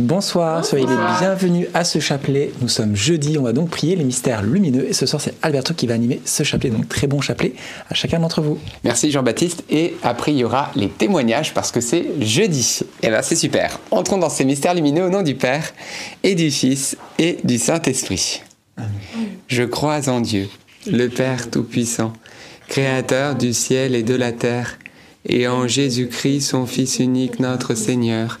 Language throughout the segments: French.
Bonsoir, soyez les bienvenus à ce chapelet. Nous sommes jeudi, on va donc prier les mystères lumineux et ce soir c'est Alberto qui va animer ce chapelet, donc très bon chapelet à chacun d'entre vous. Merci Jean-Baptiste et après il y aura les témoignages parce que c'est jeudi. Et bien c'est super. Entrons dans ces mystères lumineux au nom du Père et du Fils et du Saint-Esprit. Je crois en Dieu, le Père Tout-Puissant, Créateur du ciel et de la terre, et en Jésus-Christ, son Fils unique, notre Seigneur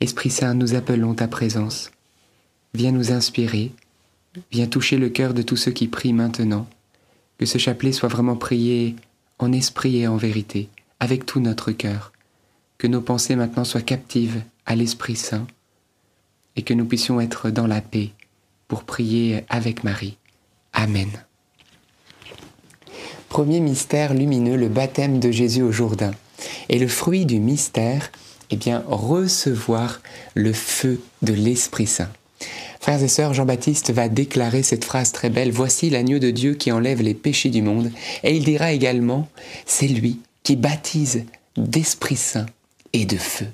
Esprit Saint, nous appelons ta présence. Viens nous inspirer, viens toucher le cœur de tous ceux qui prient maintenant. Que ce chapelet soit vraiment prié en esprit et en vérité, avec tout notre cœur. Que nos pensées maintenant soient captives à l'Esprit Saint et que nous puissions être dans la paix pour prier avec Marie. Amen. Premier mystère lumineux, le baptême de Jésus au Jourdain. Et le fruit du mystère, eh bien, recevoir le feu de l'Esprit Saint. Frères et sœurs, Jean-Baptiste va déclarer cette phrase très belle, Voici l'agneau de Dieu qui enlève les péchés du monde. Et il dira également, C'est lui qui baptise d'Esprit Saint et de feu.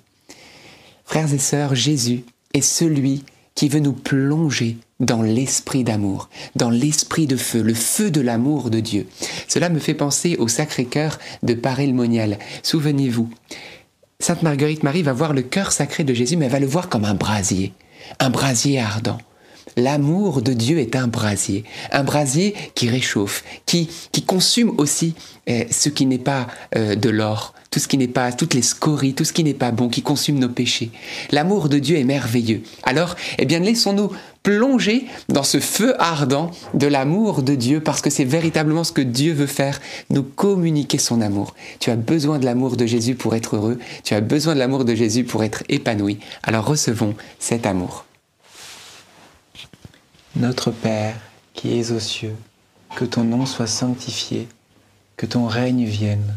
Frères et sœurs, Jésus est celui qui veut nous plonger dans l'esprit d'amour, dans l'esprit de feu, le feu de l'amour de Dieu. Cela me fait penser au Sacré-Cœur de Paray-le-Monial. Souvenez-vous, Sainte Marguerite Marie va voir le cœur sacré de Jésus, mais elle va le voir comme un brasier, un brasier ardent. L'amour de Dieu est un brasier, un brasier qui réchauffe, qui, qui consume aussi eh, ce qui n'est pas euh, de l'or, tout ce qui n'est pas, toutes les scories, tout ce qui n'est pas bon, qui consume nos péchés. L'amour de Dieu est merveilleux. Alors, eh bien, laissons-nous plonger dans ce feu ardent de l'amour de Dieu parce que c'est véritablement ce que Dieu veut faire, nous communiquer son amour. Tu as besoin de l'amour de Jésus pour être heureux, tu as besoin de l'amour de Jésus pour être épanoui. Alors recevons cet amour. Notre Père, qui es aux cieux, que ton nom soit sanctifié, que ton règne vienne,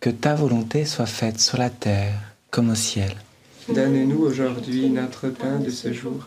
que ta volonté soit faite sur la terre comme au ciel. Donne-nous aujourd'hui notre pain de ce jour.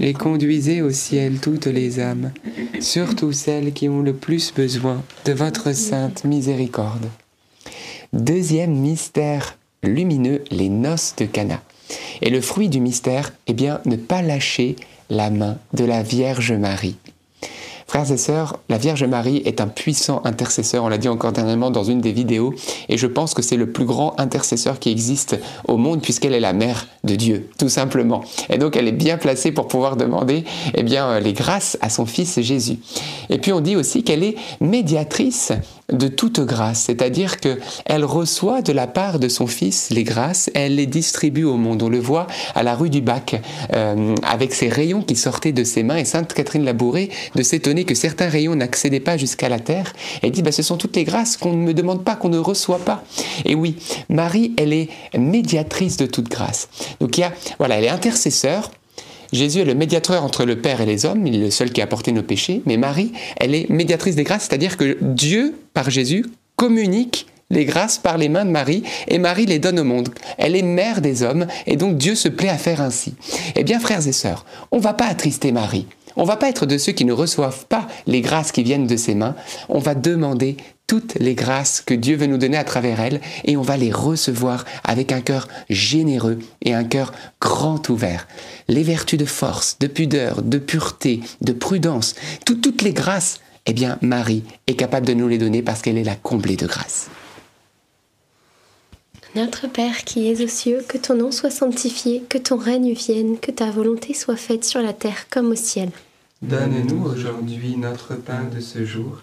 et conduisez au ciel toutes les âmes, surtout celles qui ont le plus besoin de votre sainte miséricorde. Deuxième mystère lumineux, les noces de Cana. Et le fruit du mystère, eh bien, ne pas lâcher la main de la Vierge Marie. Frères et sœurs, la Vierge Marie est un puissant intercesseur, on l'a dit encore dernièrement dans une des vidéos, et je pense que c'est le plus grand intercesseur qui existe au monde puisqu'elle est la mère de Dieu, tout simplement. Et donc elle est bien placée pour pouvoir demander eh bien, les grâces à son Fils Jésus. Et puis on dit aussi qu'elle est médiatrice de toute grâce, c'est-à-dire que elle reçoit de la part de son Fils les grâces, elle les distribue au monde. On le voit à la rue du Bac, euh, avec ces rayons qui sortaient de ses mains, et Sainte Catherine Labouré de s'étonner que certains rayons n'accédaient pas jusqu'à la terre. Elle dit, bah, ce sont toutes les grâces qu'on ne me demande pas, qu'on ne reçoit pas. Et oui, Marie, elle est médiatrice de toute grâce. Donc il y a, voilà, elle est intercesseur. Jésus est le médiateur entre le Père et les hommes, il est le seul qui a porté nos péchés, mais Marie, elle est médiatrice des grâces, c'est-à-dire que Dieu, par Jésus, communique les grâces par les mains de Marie, et Marie les donne au monde. Elle est mère des hommes, et donc Dieu se plaît à faire ainsi. Eh bien, frères et sœurs, on ne va pas attrister Marie. On va pas être de ceux qui ne reçoivent pas les grâces qui viennent de ses mains. On va demander toutes les grâces que Dieu veut nous donner à travers elle et on va les recevoir avec un cœur généreux et un cœur grand ouvert. Les vertus de force, de pudeur, de pureté, de prudence, toutes les grâces, eh bien Marie est capable de nous les donner parce qu'elle est la comblée de grâce. Notre Père qui es aux cieux, que ton nom soit sanctifié, que ton règne vienne, que ta volonté soit faite sur la terre comme au ciel. Donne-nous aujourd'hui notre pain de ce jour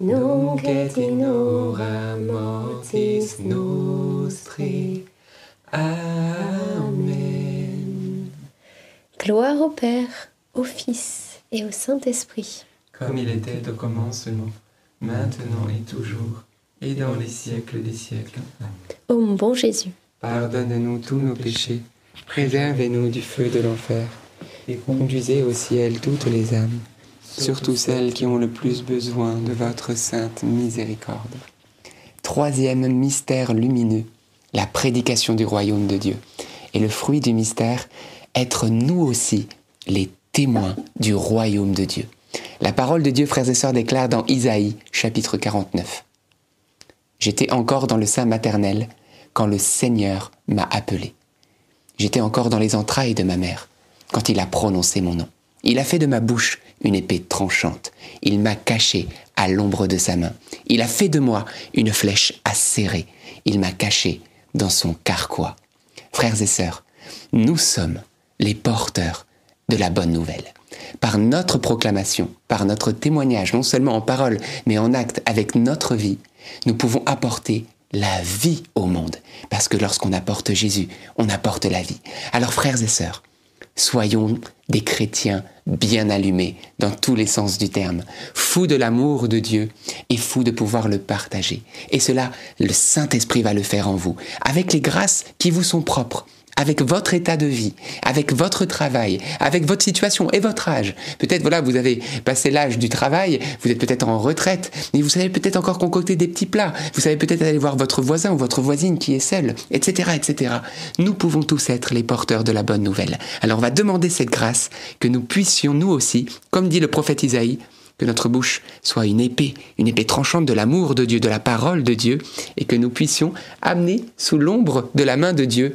nunc et in hora mortis nostri. Amen. Gloire au Père, au Fils et au Saint-Esprit. Comme il était au commencement, maintenant et toujours, et dans les siècles des siècles. Amen. Ô mon bon Jésus, Pardonne-nous tous nos péchés, préservez-nous du feu de l'enfer, et conduisez au ciel toutes les âmes, surtout celles qui ont le plus besoin de votre sainte miséricorde. Troisième mystère lumineux, la prédication du royaume de Dieu. Et le fruit du mystère, être nous aussi les témoins du royaume de Dieu. La parole de Dieu, frères et sœurs, déclare dans Isaïe, chapitre 49. J'étais encore dans le sein maternel quand le Seigneur m'a appelé. J'étais encore dans les entrailles de ma mère quand il a prononcé mon nom. Il a fait de ma bouche une épée tranchante. Il m'a caché à l'ombre de sa main. Il a fait de moi une flèche acérée. Il m'a caché dans son carquois. Frères et sœurs, nous sommes les porteurs de la bonne nouvelle. Par notre proclamation, par notre témoignage, non seulement en parole, mais en acte, avec notre vie, nous pouvons apporter la vie au monde. Parce que lorsqu'on apporte Jésus, on apporte la vie. Alors frères et sœurs, soyons des chrétiens bien allumés dans tous les sens du terme, fous de l'amour de Dieu et fous de pouvoir le partager. Et cela, le Saint-Esprit va le faire en vous, avec les grâces qui vous sont propres avec votre état de vie, avec votre travail, avec votre situation et votre âge. Peut-être, voilà, vous avez passé l'âge du travail, vous êtes peut-être en retraite, mais vous savez peut-être encore concocter des petits plats, vous savez peut-être aller voir votre voisin ou votre voisine qui est seule, etc., etc. Nous pouvons tous être les porteurs de la bonne nouvelle. Alors on va demander cette grâce que nous puissions, nous aussi, comme dit le prophète Isaïe, que notre bouche soit une épée, une épée tranchante de l'amour de Dieu, de la parole de Dieu, et que nous puissions amener sous l'ombre de la main de Dieu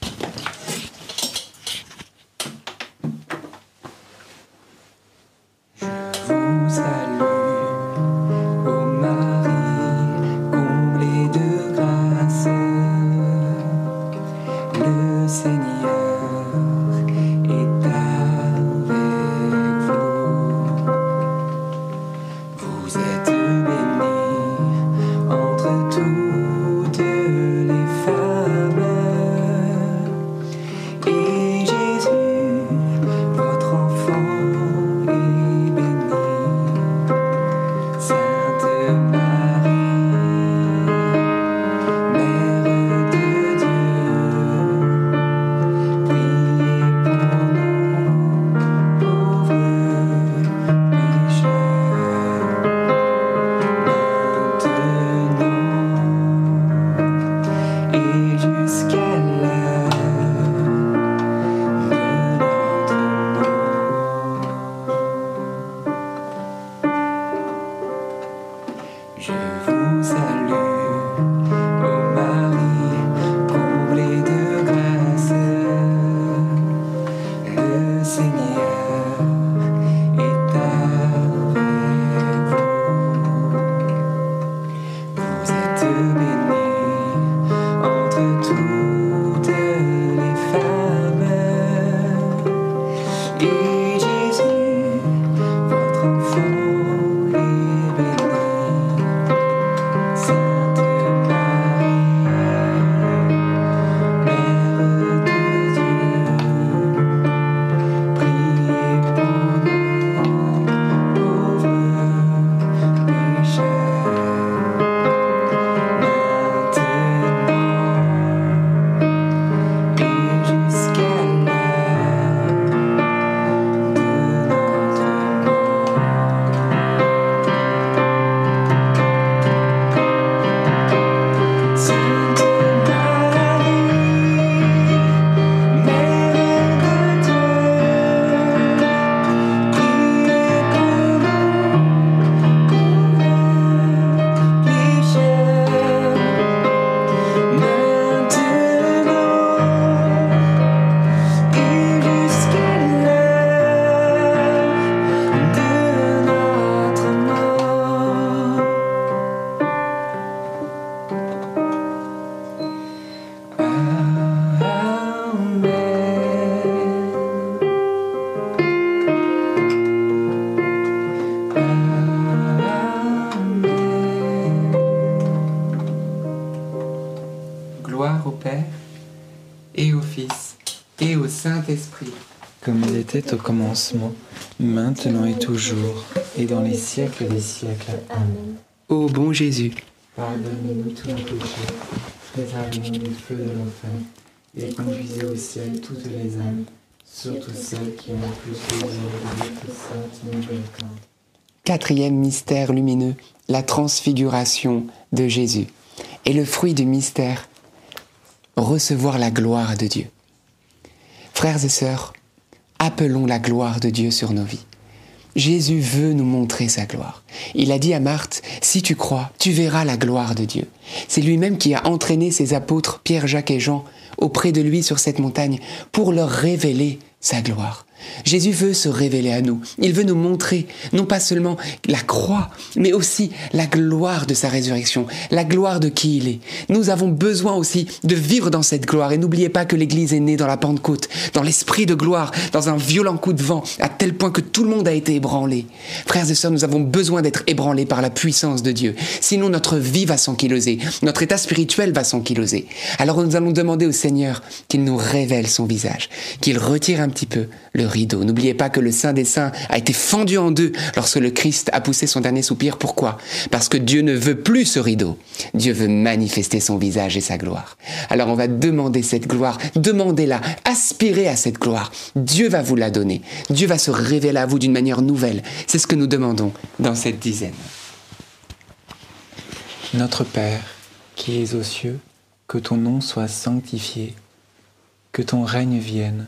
Commencement, maintenant et toujours, et dans les siècles des siècles. Amen. Ô bon Jésus, pardonnez-nous tous nos péchés, préservez-nous du feu de l'enfer, et conduisez au ciel toutes les âmes, surtout celles qui ont le plus besoin de votre sainte miséricorde. Quatrième mystère lumineux, la transfiguration de Jésus. Et le fruit du mystère, recevoir la gloire de Dieu. Frères et sœurs, appelons la gloire de Dieu sur nos vies. Jésus veut nous montrer sa gloire. Il a dit à Marthe, si tu crois, tu verras la gloire de Dieu. C'est lui-même qui a entraîné ses apôtres, Pierre, Jacques et Jean, auprès de lui sur cette montagne pour leur révéler sa gloire. Jésus veut se révéler à nous. Il veut nous montrer non pas seulement la croix, mais aussi la gloire de sa résurrection, la gloire de qui il est. Nous avons besoin aussi de vivre dans cette gloire. Et n'oubliez pas que l'Église est née dans la Pentecôte, dans l'esprit de gloire, dans un violent coup de vent, à tel point que tout le monde a été ébranlé. Frères et sœurs, nous avons besoin d'être ébranlés par la puissance de Dieu. Sinon, notre vie va s'enquiloser, notre état spirituel va s'enquiloser. Alors nous allons demander au Seigneur qu'il nous révèle son visage, qu'il retire un petit peu le rideau. N'oubliez pas que le Saint des Saints a été fendu en deux lorsque le Christ a poussé son dernier soupir. Pourquoi? Parce que Dieu ne veut plus ce rideau. Dieu veut manifester son visage et sa gloire. Alors on va demander cette gloire, demandez-la, aspirez à cette gloire. Dieu va vous la donner. Dieu va se révéler à vous d'une manière nouvelle. C'est ce que nous demandons dans cette dizaine. Notre Père, qui es aux cieux, que ton nom soit sanctifié, que ton règne vienne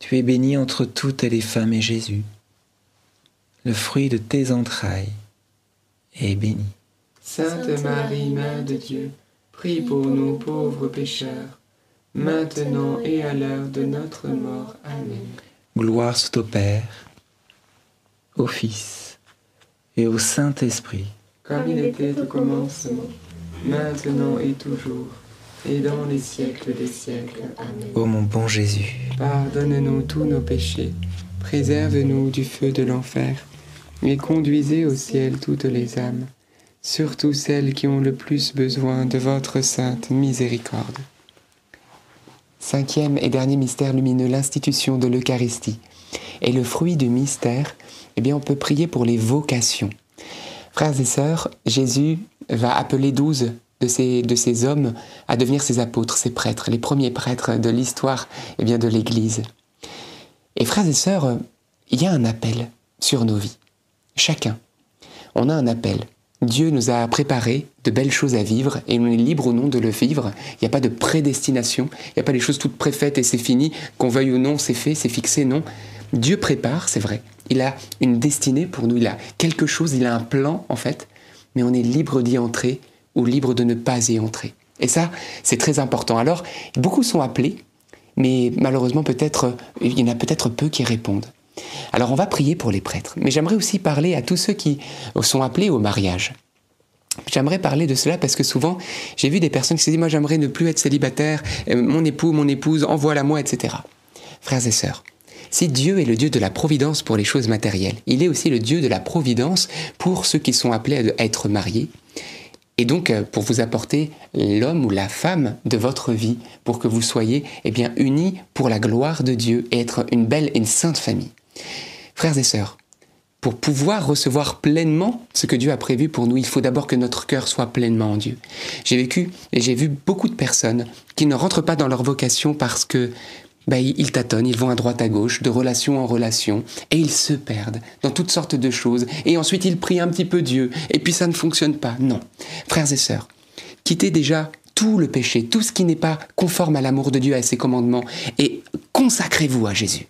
Tu es bénie entre toutes les femmes et Jésus, le fruit de tes entrailles, est béni. Sainte Marie, Mère de Dieu, prie pour nous pauvres pécheurs, maintenant et à l'heure de notre mort. Amen. Gloire soit au Père, au Fils et au Saint-Esprit. Comme il était au commencement, maintenant et toujours, et dans les siècles des siècles. Amen. Ô mon bon Jésus, Pardonne-nous tous nos péchés, préserve-nous du feu de l'enfer, et conduisez au ciel toutes les âmes, surtout celles qui ont le plus besoin de votre sainte miséricorde. Cinquième et dernier mystère lumineux, l'institution de l'Eucharistie. Et le fruit du mystère, eh bien, on peut prier pour les vocations. Frères et sœurs, Jésus va appeler douze de ces, de ces hommes à devenir ses apôtres, ses prêtres, les premiers prêtres de l'histoire eh bien, de l'Église. Et frères et sœurs, il y a un appel sur nos vies. Chacun. On a un appel. Dieu nous a préparé de belles choses à vivre et on est libre ou non de le vivre. Il n'y a pas de prédestination, il n'y a pas des choses toutes préfaites et c'est fini, qu'on veuille ou non, c'est fait, c'est fixé, non. Dieu prépare, c'est vrai. Il a une destinée pour nous, il a quelque chose, il a un plan en fait, mais on est libre d'y entrer ou libre de ne pas y entrer. Et ça, c'est très important. Alors, beaucoup sont appelés, mais malheureusement, peut-être, il y en a peut-être peu qui répondent. Alors, on va prier pour les prêtres, mais j'aimerais aussi parler à tous ceux qui sont appelés au mariage. J'aimerais parler de cela parce que souvent, j'ai vu des personnes qui se disent, moi j'aimerais ne plus être célibataire, euh, mon époux, mon épouse, envoie-la moi, etc. Frères et sœurs, si Dieu est le Dieu de la providence pour les choses matérielles, il est aussi le Dieu de la providence pour ceux qui sont appelés à être mariés, et donc euh, pour vous apporter l'homme ou la femme de votre vie, pour que vous soyez eh bien unis pour la gloire de Dieu et être une belle et une sainte famille. Frères et sœurs, pour pouvoir recevoir pleinement ce que Dieu a prévu pour nous, il faut d'abord que notre cœur soit pleinement en Dieu. J'ai vécu et j'ai vu beaucoup de personnes qui ne rentrent pas dans leur vocation parce que bah, ils tâtonnent, ils vont à droite à gauche, de relation en relation, et ils se perdent dans toutes sortes de choses, et ensuite ils prient un petit peu Dieu, et puis ça ne fonctionne pas. Non. Frères et sœurs, quittez déjà tout le péché, tout ce qui n'est pas conforme à l'amour de Dieu, à ses commandements, et consacrez-vous à Jésus.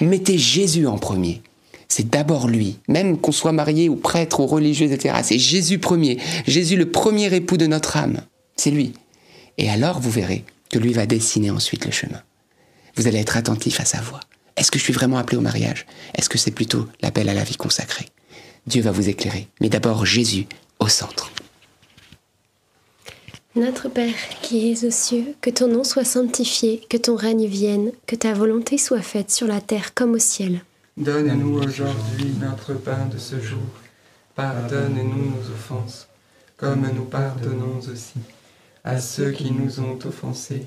Mettez Jésus en premier. C'est d'abord lui, même qu'on soit marié ou prêtre ou religieux, etc. C'est Jésus premier, Jésus le premier époux de notre âme. C'est lui. Et alors vous verrez que lui va dessiner ensuite le chemin. Vous allez être attentif à sa voix. Est-ce que je suis vraiment appelé au mariage? Est-ce que c'est plutôt l'appel à la vie consacrée? Dieu va vous éclairer, mais d'abord Jésus au centre. Notre Père qui es aux cieux, que ton nom soit sanctifié, que ton règne vienne, que ta volonté soit faite sur la terre comme au ciel. Donne-nous aujourd'hui notre pain de ce jour. Pardonne-nous nos offenses, comme nous pardonnons aussi à ceux qui nous ont offensés.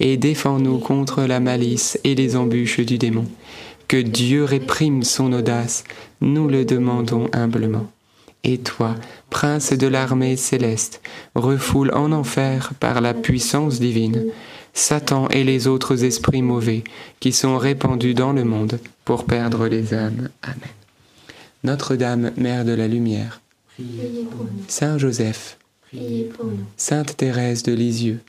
et défends-nous contre la malice et les embûches du démon. Que Dieu réprime son audace, nous le demandons humblement. Et toi, prince de l'armée céleste, refoule en enfer par la puissance divine Satan et les autres esprits mauvais qui sont répandus dans le monde pour perdre les âmes. Amen. Notre-Dame, Mère de la Lumière, priez pour nous, Saint Joseph, priez pour nous, Sainte Thérèse de Lisieux,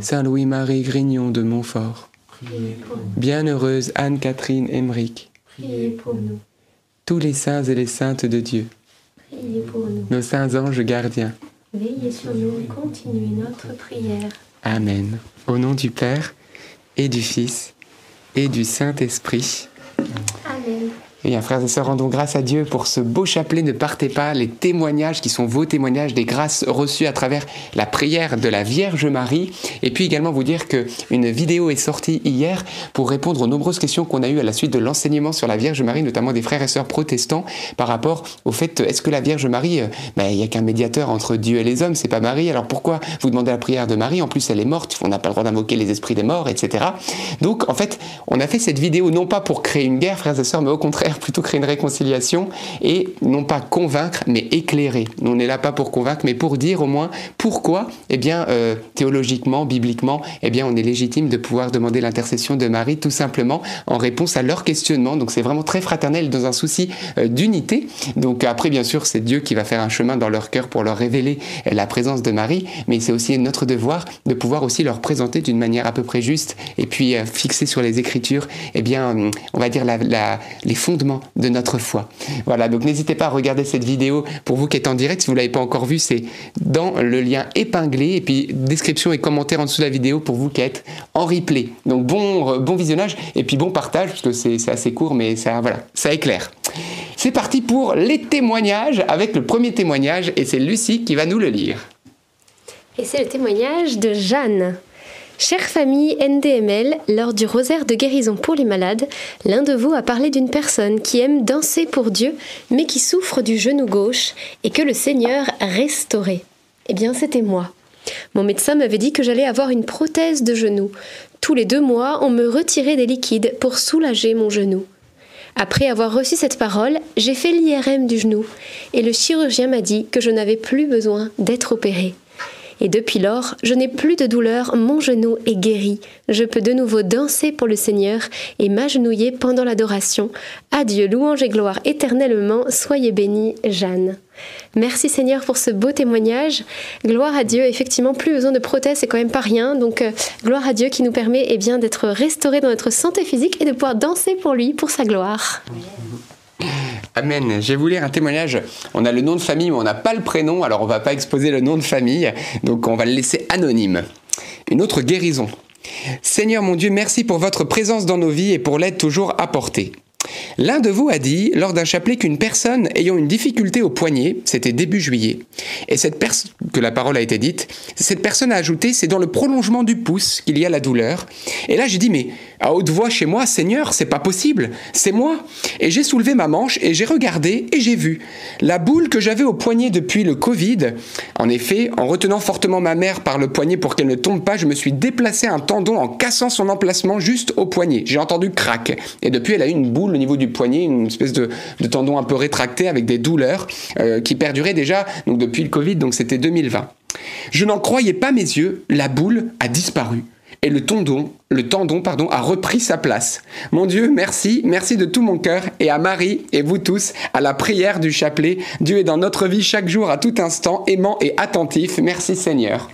Saint Louis-Marie Grignon de Montfort, Bienheureuse Anne-Catherine Emmerich, priez pour nous, tous les saints et les saintes de Dieu, priez pour nous. nos saints anges gardiens. Veillez sur nous et continuez notre prière. Amen. Au nom du Père et du Fils et du Saint-Esprit. Bien, frères et sœurs, rendons grâce à Dieu pour ce beau chapelet. Ne partez pas, les témoignages qui sont vos témoignages des grâces reçues à travers la prière de la Vierge Marie. Et puis également vous dire qu'une vidéo est sortie hier pour répondre aux nombreuses questions qu'on a eues à la suite de l'enseignement sur la Vierge Marie, notamment des frères et sœurs protestants, par rapport au fait est-ce que la Vierge Marie, euh, ben, il n'y a qu'un médiateur entre Dieu et les hommes, c'est pas Marie. Alors pourquoi vous demandez la prière de Marie? En plus, elle est morte, on n'a pas le droit d'invoquer les esprits des morts, etc. Donc en fait, on a fait cette vidéo non pas pour créer une guerre, frères et sœurs, mais au contraire plutôt créer une réconciliation et non pas convaincre, mais éclairer. On n'est là pas pour convaincre, mais pour dire au moins pourquoi, eh bien, euh, théologiquement, bibliquement, eh bien, on est légitime de pouvoir demander l'intercession de Marie tout simplement en réponse à leur questionnement. Donc c'est vraiment très fraternel dans un souci euh, d'unité. Donc après, bien sûr, c'est Dieu qui va faire un chemin dans leur cœur pour leur révéler euh, la présence de Marie, mais c'est aussi notre devoir de pouvoir aussi leur présenter d'une manière à peu près juste et puis fixer sur les Écritures, eh bien, hum, on va dire les de notre foi. Voilà, donc n'hésitez pas à regarder cette vidéo pour vous qui êtes en direct. Si vous ne l'avez pas encore vue, c'est dans le lien épinglé et puis description et commentaire en dessous de la vidéo pour vous qui êtes en replay. Donc bon, euh, bon visionnage et puis bon partage parce que c'est assez court mais ça, voilà, ça éclaire. C'est parti pour les témoignages avec le premier témoignage et c'est Lucie qui va nous le lire. Et c'est le témoignage de Jeanne. Chère famille NDML, lors du rosaire de guérison pour les malades, l'un de vous a parlé d'une personne qui aime danser pour Dieu, mais qui souffre du genou gauche et que le Seigneur restaurait. Eh bien, c'était moi. Mon médecin m'avait dit que j'allais avoir une prothèse de genou. Tous les deux mois, on me retirait des liquides pour soulager mon genou. Après avoir reçu cette parole, j'ai fait l'IRM du genou et le chirurgien m'a dit que je n'avais plus besoin d'être opérée. Et depuis lors, je n'ai plus de douleur, mon genou est guéri. Je peux de nouveau danser pour le Seigneur et m'agenouiller pendant l'adoration. Adieu, louange et gloire éternellement, soyez bénie, Jeanne. Merci Seigneur pour ce beau témoignage. Gloire à Dieu. Effectivement, plus besoin de prothèses, c'est quand même pas rien. Donc, euh, gloire à Dieu qui nous permet eh bien, d'être restaurés dans notre santé physique et de pouvoir danser pour lui, pour sa gloire. Amen. Je vais vous lire un témoignage. On a le nom de famille, mais on n'a pas le prénom, alors on va pas exposer le nom de famille, donc on va le laisser anonyme. Une autre guérison. Seigneur mon Dieu, merci pour votre présence dans nos vies et pour l'aide toujours apportée. L'un de vous a dit, lors d'un chapelet, qu'une personne ayant une difficulté au poignet, c'était début juillet, et cette personne, que la parole a été dite, cette personne a ajouté, c'est dans le prolongement du pouce qu'il y a la douleur. Et là, j'ai dit, mais à haute voix chez moi, Seigneur, c'est pas possible, c'est moi. Et j'ai soulevé ma manche et j'ai regardé et j'ai vu la boule que j'avais au poignet depuis le Covid. En effet, en retenant fortement ma mère par le poignet pour qu'elle ne tombe pas, je me suis déplacé un tendon en cassant son emplacement juste au poignet. J'ai entendu crac. Et depuis, elle a eu une boule niveau du poignet, une espèce de, tendon un peu rétracté avec des douleurs euh, qui perduraient déjà donc depuis le Covid, donc c'était 2020. Je n'en croyais pas mes yeux, la boule a disparu et le tendon, le tendon pardon, a repris sa place. Mon Dieu, merci, merci de tout mon cœur et à Marie et vous tous, à la prière du chapelet. Dieu est dans notre vie chaque jour, à tout instant, aimant et attentif. Merci Seigneur.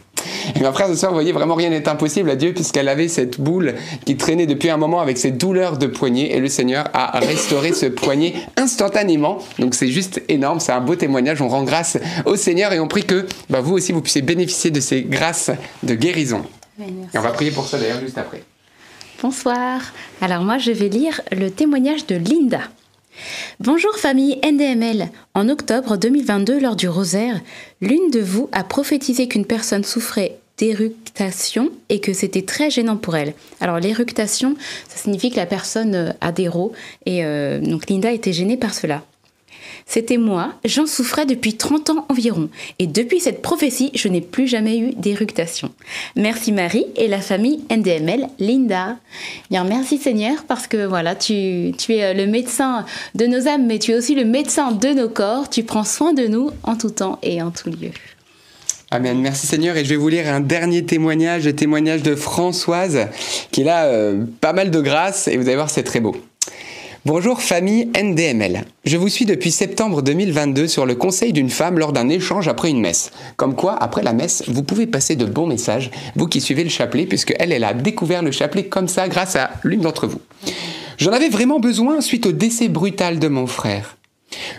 Et ma frère ce soir, vous voyez, vraiment rien n'est impossible à Dieu puisqu'elle avait cette boule qui traînait depuis un moment avec ses douleurs de poignet et le Seigneur a restauré ce poignet instantanément. Donc c'est juste énorme, c'est un beau témoignage. On rend grâce au Seigneur et on prie que bah, vous aussi vous puissiez bénéficier de ces grâces de guérison. Et on va prier pour ça d'ailleurs juste après. Bonsoir. Alors moi je vais lire le témoignage de Linda. Bonjour famille NDML. En octobre 2022, lors du rosaire, l'une de vous a prophétisé qu'une personne souffrait d'éructation et que c'était très gênant pour elle. Alors l'éructation, ça signifie que la personne euh, a des rots et euh, donc Linda était gênée par cela. C'était moi, j'en souffrais depuis 30 ans environ, et depuis cette prophétie, je n'ai plus jamais eu d'éructation. Merci Marie et la famille NDML Linda. Bien, merci Seigneur, parce que voilà, tu, es le médecin de nos âmes, mais tu es aussi le médecin de nos corps, tu prends soin de nous en tout temps et en tout lieu. Amen. Merci Seigneur. Et je vais vous lire un dernier témoignage, le témoignage de Françoise, qui a euh, pas mal de grâce, et vous allez voir, c'est très beau. Bonjour famille NDML. Je vous suis depuis septembre 2022 sur le conseil d'une femme lors d'un échange après une messe. Comme quoi, après la messe, vous pouvez passer de bons messages, vous qui suivez le chapelet, puisque elle, elle a découvert le chapelet comme ça grâce à l'une d'entre vous. J'en avais vraiment besoin suite au décès brutal de mon frère.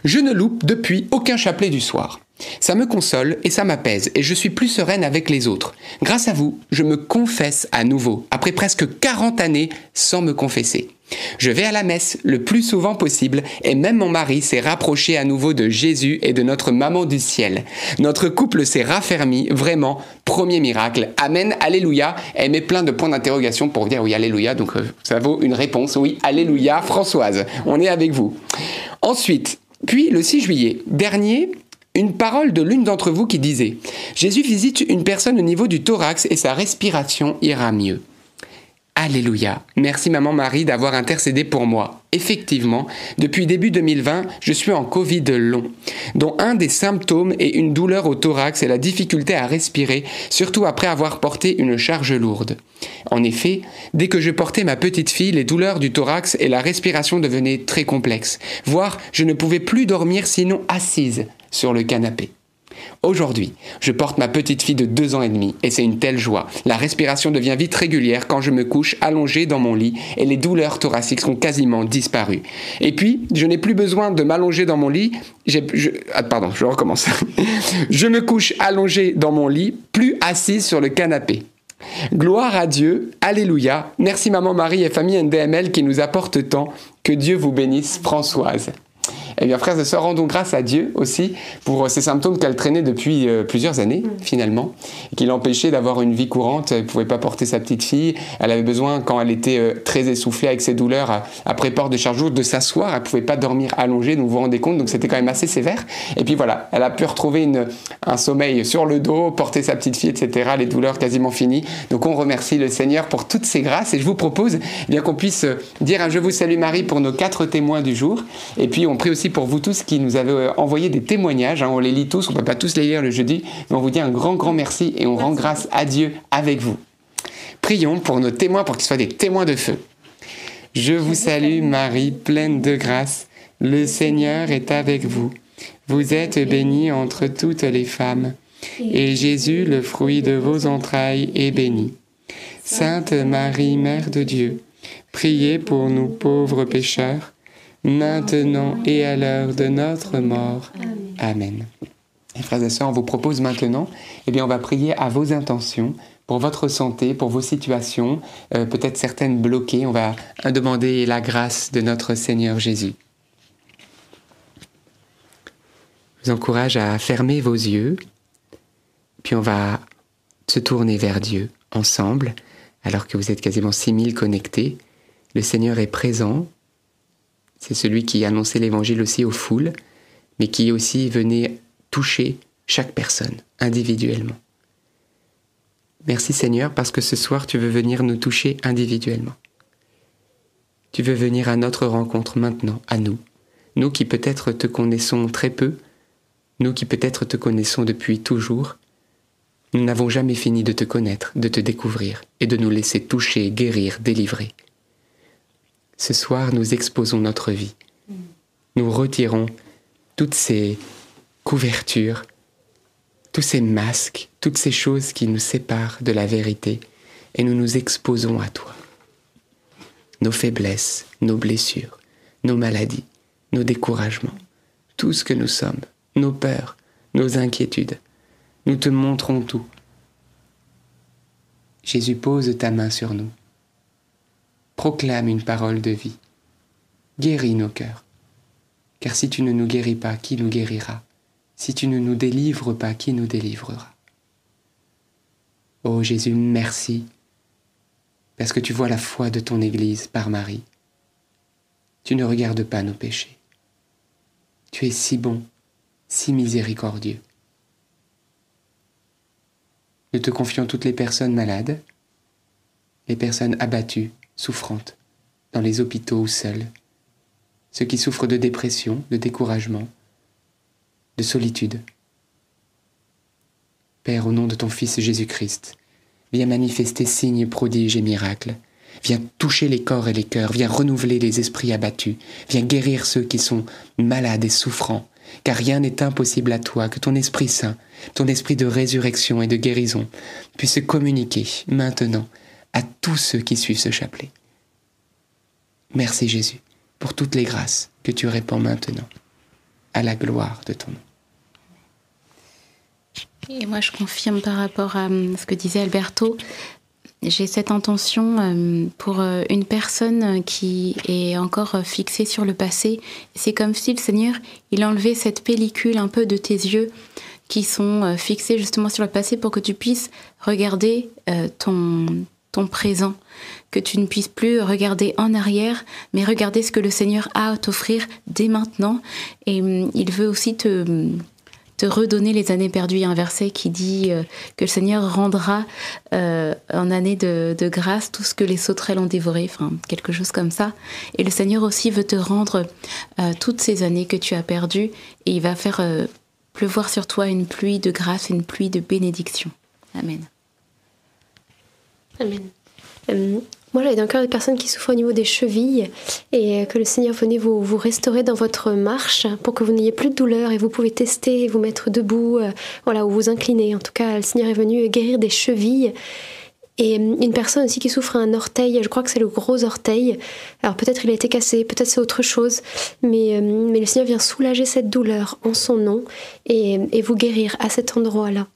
Je ne loupe depuis aucun chapelet du soir. Ça me console et ça m'apaise et je suis plus sereine avec les autres. Grâce à vous, je me confesse à nouveau, après presque 40 années sans me confesser. Je vais à la messe le plus souvent possible et même mon mari s'est rapproché à nouveau de Jésus et de notre maman du ciel. Notre couple s'est raffermi, vraiment, premier miracle. Amen, alléluia. Elle met plein de points d'interrogation pour dire oui, alléluia, donc euh, ça vaut une réponse. Oui, alléluia, Françoise, on est avec vous. Ensuite, puis le 6 juillet dernier, une parole de l'une d'entre vous qui disait Jésus visite une personne au niveau du thorax et sa respiration ira mieux. Alléluia. Merci maman Marie d'avoir intercédé pour moi. Effectivement, depuis début 2020, je suis en Covid long, dont un des symptômes est une douleur au thorax et la difficulté à respirer, surtout après avoir porté une charge lourde. En effet, dès que je portais ma petite fille, les douleurs du thorax et la respiration devenaient très complexes, voire je ne pouvais plus dormir sinon assise sur le canapé. Aujourd'hui, je porte ma petite fille de deux ans et demi et c'est une telle joie. La respiration devient vite régulière quand je me couche allongé dans mon lit et les douleurs thoraciques sont quasiment disparues. Et puis, je n'ai plus besoin de m'allonger dans mon lit. ah, pardon, je recommence. je me couche allongé dans mon lit, plus assise sur le canapé. Gloire à Dieu, Alléluia. Merci Maman Marie et famille NDML qui nous apportent tant. Que Dieu vous bénisse, Françoise. Eh bien, frères et sœurs, rendons grâce à Dieu aussi pour euh, ces symptômes qu'elle traînait depuis euh, plusieurs années, mm. finalement, et qui l'empêchaient d'avoir une vie courante. Elle ne pouvait pas porter sa petite fille. Elle avait besoin, quand elle était euh, très essoufflée avec ses douleurs après port de charge de s'asseoir. Elle ne pouvait pas dormir allongée, donc vous vous rendez compte. Donc, c'était quand même assez sévère. Et puis voilà, elle a pu retrouver une, un sommeil sur le dos, porter sa petite fille, etc. Les douleurs quasiment finies. Donc, on remercie le Seigneur pour toutes ces grâces. Et je vous propose eh bien qu'on puisse dire un Je vous salue Marie pour nos quatre témoins du jour. Et puis, on prie aussi pour vous tous qui nous avez euh, envoyé des témoignages. Hein. on les lit tous, on ne peut pas tous les lire le jeudi, mais on vous dit un grand, grand merci et on rend grâce à Dieu avec vous. Prions pour nos témoins, pour qu'ils soient des témoins de feu. Je vous salue Marie, pleine de grâce. Le Seigneur est avec vous. Vous êtes bénie entre toutes les femmes, et Jésus, le fruit de vos entrailles, est béni. Sainte Marie, Mère de Dieu, priez pour nous pauvres pécheurs, maintenant et à l'heure de notre mort. Amen. Et frères et sœurs, on vous propose maintenant, eh bien, on va prier à vos intentions pour votre santé, pour vos situations, euh, peut-être certaines bloquées. On va demander la grâce de notre Seigneur Jésus. Je vous encourage à fermer vos yeux, puis on va se tourner vers Dieu ensemble, alors que vous êtes quasiment 6000 connectés. Le Seigneur est présent. C'est celui qui annonçait l'évangile aussi aux foules, mais qui aussi venait toucher chaque personne individuellement. Merci Seigneur parce que ce soir tu veux venir nous toucher individuellement. Tu veux venir à notre rencontre maintenant, à nous. Nous qui peut-être te connaissons très peu, nous qui peut-être te connaissons depuis toujours, nous n'avons jamais fini de te connaître, de te découvrir et de nous laisser toucher, guérir, délivrer. Ce soir, nous exposons notre vie. Nous retirons toutes ces couvertures, tous ces masques, toutes ces choses qui nous séparent de la vérité, et nous nous exposons à toi. Nos faiblesses, nos blessures, nos maladies, nos découragements, tout ce que nous sommes, nos peurs, nos inquiétudes, nous te montrons tout. Jésus pose ta main sur nous. Proclame une parole de vie. Guéris nos cœurs. Car si tu ne nous guéris pas, qui nous guérira? Si tu ne nous délivres pas, qui nous délivrera? Ô Jésus, merci, parce que tu vois la foi de ton Église par Marie. Tu ne regardes pas nos péchés. Tu es si bon, si miséricordieux. Nous te confions toutes les personnes malades, les personnes abattues, souffrantes, dans les hôpitaux ou seules, ceux qui souffrent de dépression, de découragement, de solitude. Père, au nom de ton Fils Jésus-Christ, viens manifester signes, prodiges et miracles. Viens toucher les corps et les cœurs, viens renouveler les esprits abattus, viens guérir ceux qui sont malades et souffrants, car rien n'est impossible à toi que ton Esprit Saint, ton Esprit de résurrection et de guérison, puisse communiquer maintenant à tous ceux qui suivent ce chapelet. Merci Jésus pour toutes les grâces que tu répands maintenant, à la gloire de ton nom. Et moi, je confirme par rapport à euh, ce que disait Alberto. J'ai cette intention euh, pour euh, une personne qui est encore fixée sur le passé. C'est comme si le Seigneur, il enlevait cette pellicule un peu de tes yeux qui sont fixés justement sur le passé pour que tu puisses regarder ton, présent, que tu ne puisses plus regarder en arrière, mais regarder ce que le Seigneur a à t'offrir dès maintenant. Et il veut aussi te te redonner les années perdues. Il y a un verset qui dit euh, que le Seigneur rendra euh, en année de, grâce tout ce que les sauterelles ont dévoré, enfin quelque chose comme ça. Et le Seigneur aussi veut te rendre euh, toutes ces années que tu as perdues et il va faire pleuvoir sur toi une pluie de grâce, une pluie de bénédiction. Amen. Amen. Moi, j'avais cœur des personnes qui souffrent au niveau des chevilles et que le Seigneur venait vous, vous restaurer dans votre marche pour que vous n'ayez plus de douleur et vous pouvez tester et vous mettre debout, euh, voilà, ou vous incliner. En tout cas, le Seigneur est venu guérir des chevilles. Et euh, une personne aussi qui souffre un orteil, je crois que c'est le gros orteil. Alors peut-être il a été cassé, peut-être c'est autre chose, mais, euh, mais le Seigneur vient soulager cette douleur en son nom et vous guérir à cet endroit-là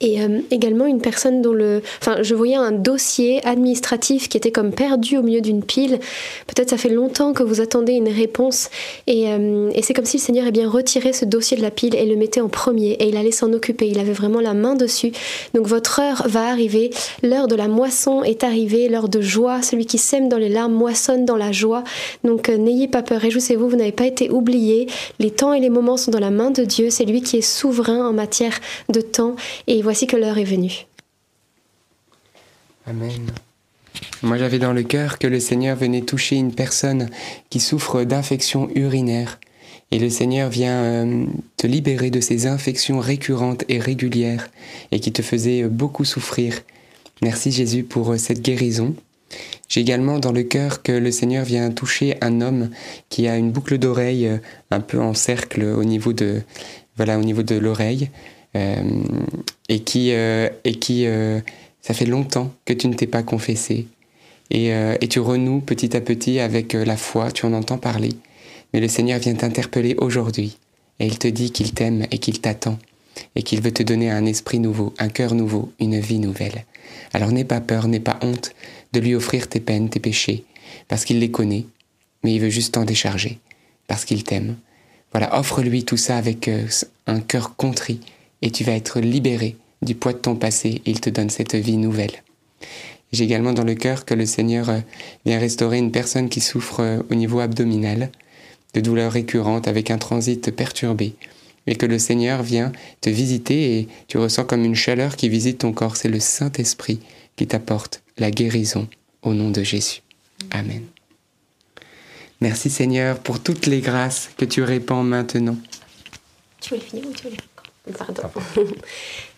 et euh, également une personne dont le... Enfin, je voyais un dossier administratif qui était comme perdu au milieu d'une pile. Peut-être ça fait longtemps que vous attendez une réponse et, euh, et c'est comme si le Seigneur ait bien retiré ce dossier de la pile et le mettait en premier et il allait s'en occuper. Il avait vraiment la main dessus. Donc votre heure va arriver, l'heure de la moisson est arrivée, l'heure de joie. Celui qui sème dans les larmes moissonne dans la joie. Donc euh, n'ayez pas peur, réjouissez-vous, vous n'avez pas été oubliés. Les temps et les moments sont dans la main de Dieu. C'est lui qui est souverain en matière de temps et voici que l'heure est venue. Amen. Moi j'avais dans le cœur que le Seigneur venait toucher une personne qui souffre d'infections urinaires. Et le Seigneur vient euh, te libérer de ces infections récurrentes et régulières et qui te faisaient beaucoup souffrir. Merci Jésus pour euh, cette guérison. J'ai également dans le cœur que le Seigneur vient toucher un homme qui a une boucle d'oreille euh, un peu en cercle au niveau de voilà au niveau de l'oreille et qui euh, et qui ça fait longtemps que tu ne t'es pas confessé. Et, et, tu renoues petit à petit avec la foi, tu en entends parler, mais le Seigneur vient t'interpeller aujourd'hui. Et il te dit qu'il t'aime et qu'il t'attend. Et qu'il veut te donner un esprit nouveau, un cœur nouveau, une vie nouvelle. Alors n'aie pas peur, n'aie pas honte de lui offrir tes peines, tes péchés, parce qu'il les connaît, mais il veut juste t'en décharger, parce qu'il t'aime. Voilà, offre-lui tout ça avec euh, un cœur contrit, et tu vas être libéré du poids de ton passé, il te donne cette vie nouvelle. J'ai également dans le cœur que le Seigneur euh, vient restaurer une personne qui souffre euh, au niveau abdominal, de douleurs récurrentes avec un transit perturbé, et que le Seigneur vient te visiter et tu ressens comme une chaleur qui visite ton corps. C'est le Saint-Esprit qui t'apporte la guérison au nom de Jésus. Amen. Merci Seigneur pour toutes les grâces que tu répands maintenant. Tu veux finir ou tu veux Pardon.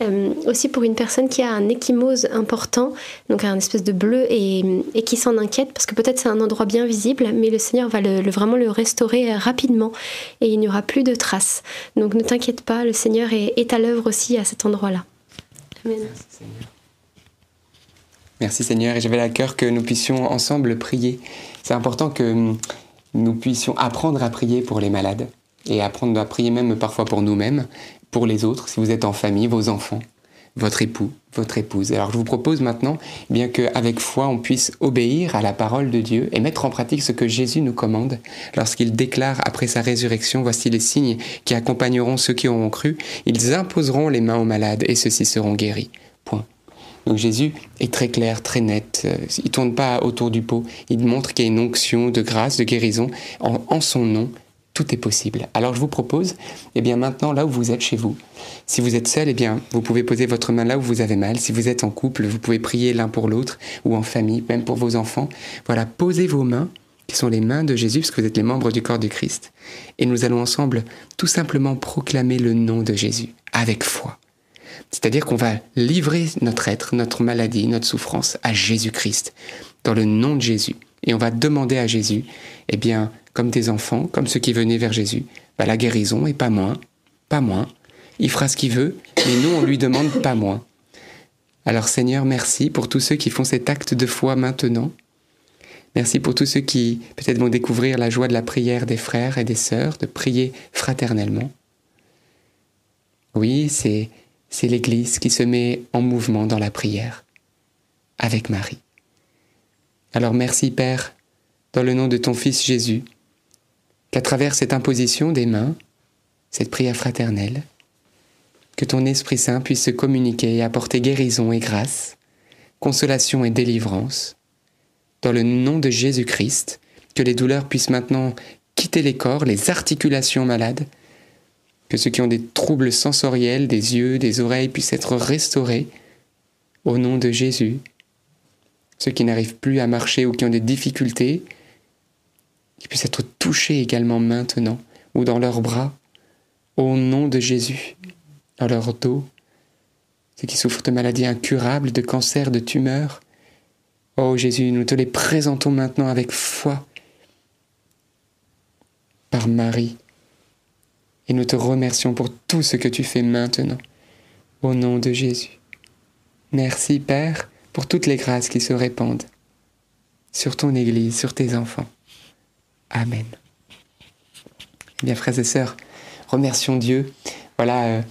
Euh, aussi pour une personne qui a un échymose important, donc un espèce de bleu et, qui s'en inquiète parce que peut-être c'est un endroit bien visible, mais le Seigneur va le, vraiment le restaurer rapidement et il n'y aura plus de traces. Donc ne t'inquiète pas, le Seigneur est, est à l'œuvre aussi à cet endroit-là. Amen. Merci Seigneur. Merci Seigneur et j'avais à cœur que nous puissions ensemble prier. C'est important que nous puissions apprendre à prier pour les malades et apprendre à prier même parfois pour nous-mêmes pour les autres, si vous êtes en famille, vos enfants, votre époux, votre épouse. Alors je vous propose maintenant, eh bien qu'avec foi, on puisse obéir à la parole de Dieu et mettre en pratique ce que Jésus nous commande lorsqu'il déclare après sa résurrection, voici les signes qui accompagneront ceux qui auront cru, ils imposeront les mains aux malades et ceux-ci seront guéris. Point. Donc Jésus est très clair, très net. Euh, il tourne pas autour du pot. Il montre qu'il y a une onction de grâce, de guérison en, en son nom tout est possible. Alors je vous propose, eh bien maintenant là où vous êtes chez vous, si vous êtes seul, eh bien vous pouvez poser votre main là où vous avez mal. Si vous êtes en couple, vous pouvez prier l'un pour l'autre ou en famille, même pour vos enfants. Voilà, posez vos mains qui sont les mains de Jésus, parce que vous êtes les membres du corps du Christ. Et nous allons ensemble tout simplement proclamer le nom de Jésus avec foi. C'est-à-dire qu'on va livrer notre être, notre maladie, notre souffrance à Jésus-Christ, dans le nom de Jésus. Et on va demander à Jésus, eh bien, comme tes enfants, comme ceux qui venaient vers Jésus, bah, la guérison et pas moins, pas moins. Il fera ce qu'il veut, mais nous, on lui demande pas moins. Alors Seigneur, merci pour tous ceux qui font cet acte de foi maintenant. Merci pour tous ceux qui peut-être vont découvrir la joie de la prière des frères et des sœurs, de prier fraternellement. Oui, c'est, c'est l'Église qui se met en mouvement dans la prière, avec Marie. Alors merci Père, dans le nom de ton Fils Jésus, qu'à travers cette imposition des mains, cette prière fraternelle, que ton Esprit Saint puisse se communiquer et apporter guérison et grâce, consolation et délivrance. Dans le nom de Jésus-Christ, que les douleurs puissent maintenant quitter les corps, les articulations malades, que ceux qui ont des troubles sensoriels, des yeux, des oreilles puissent être restaurés au nom de Jésus. Ceux qui n'arrivent plus à marcher ou qui ont des difficultés, qui puissent être touchés également maintenant ou dans leurs bras, au nom de Jésus, dans leur dos, ceux qui souffrent de maladies incurables, de cancers, de tumeurs. Oh Jésus, nous te les présentons maintenant avec foi par Marie. Et nous te remercions pour tout ce que tu fais maintenant, au nom de Jésus. Merci Père pour toutes les grâces qui se répandent sur ton Église, sur tes enfants. Amen. Eh bien, frères et sœurs, remercions Dieu. Voilà, euh,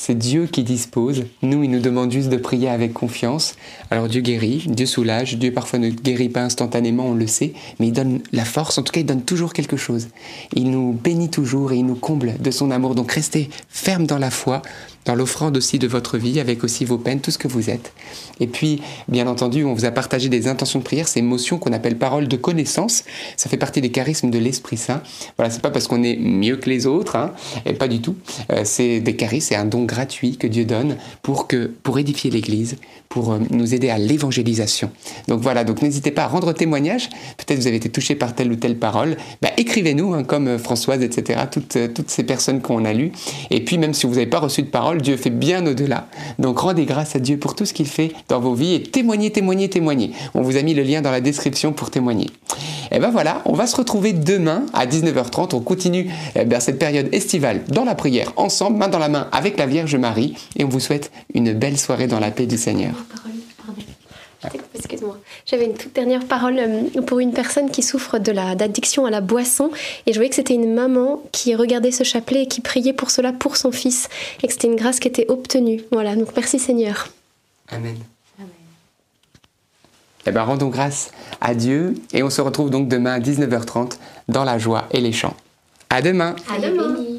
c'est Dieu qui dispose. Nous, il nous demande juste de prier avec confiance. Alors Dieu guérit, Dieu soulage. Dieu parfois ne guérit pas instantanément, on le sait, mais il donne la force. En tout cas, il donne toujours quelque chose. Il nous bénit toujours et il nous comble de son amour. Donc restez fermes dans la foi dans l'offrande aussi de votre vie, avec aussi vos peines, tout ce que vous êtes. Et puis, bien entendu, on vous a partagé des intentions de prière, ces motions qu'on appelle paroles de connaissance. Ça fait partie des charismes de l'Esprit Saint. Voilà, c'est pas parce qu'on est mieux que les autres, hein, et pas du tout. Euh, c'est des charismes, c'est un don gratuits que Dieu donne pour, que, pour édifier l'Église, pour euh, nous aider à l'évangélisation. Donc voilà, donc n'hésitez pas à rendre témoignage. Peut-être vous avez été touché par telle ou telle parole. Bah, écrivez-nous, hein, comme euh, Françoise, etc., toutes, toutes ces personnes qu'on a lues. Et puis même si vous n'avez pas reçu de parole, Dieu fait bien au-delà. Donc rendez grâce à Dieu pour tout ce qu'il fait dans vos vies et témoignez, témoignez, témoignez. On vous a mis le lien dans la description pour témoigner. Et ben voilà, on va se retrouver demain à 19h30. On continue eh cette période estivale dans la prière, ensemble, main dans la main avec la Vierge Marie. Et on vous souhaite une belle soirée dans la paix du Seigneur. Excuse-moi. J'avais une toute dernière parole euh, pour une personne qui souffre de la d'addiction à la boisson et je voyais que c'était une maman qui regardait ce chapelet et qui priait pour cela pour son fils et que c'était une grâce qui était obtenue. Voilà, donc merci Seigneur. Amen. Eh bien, rendons grâce à Dieu et on se retrouve donc demain à 19h30 dans la joie et les chants. À demain. À demain.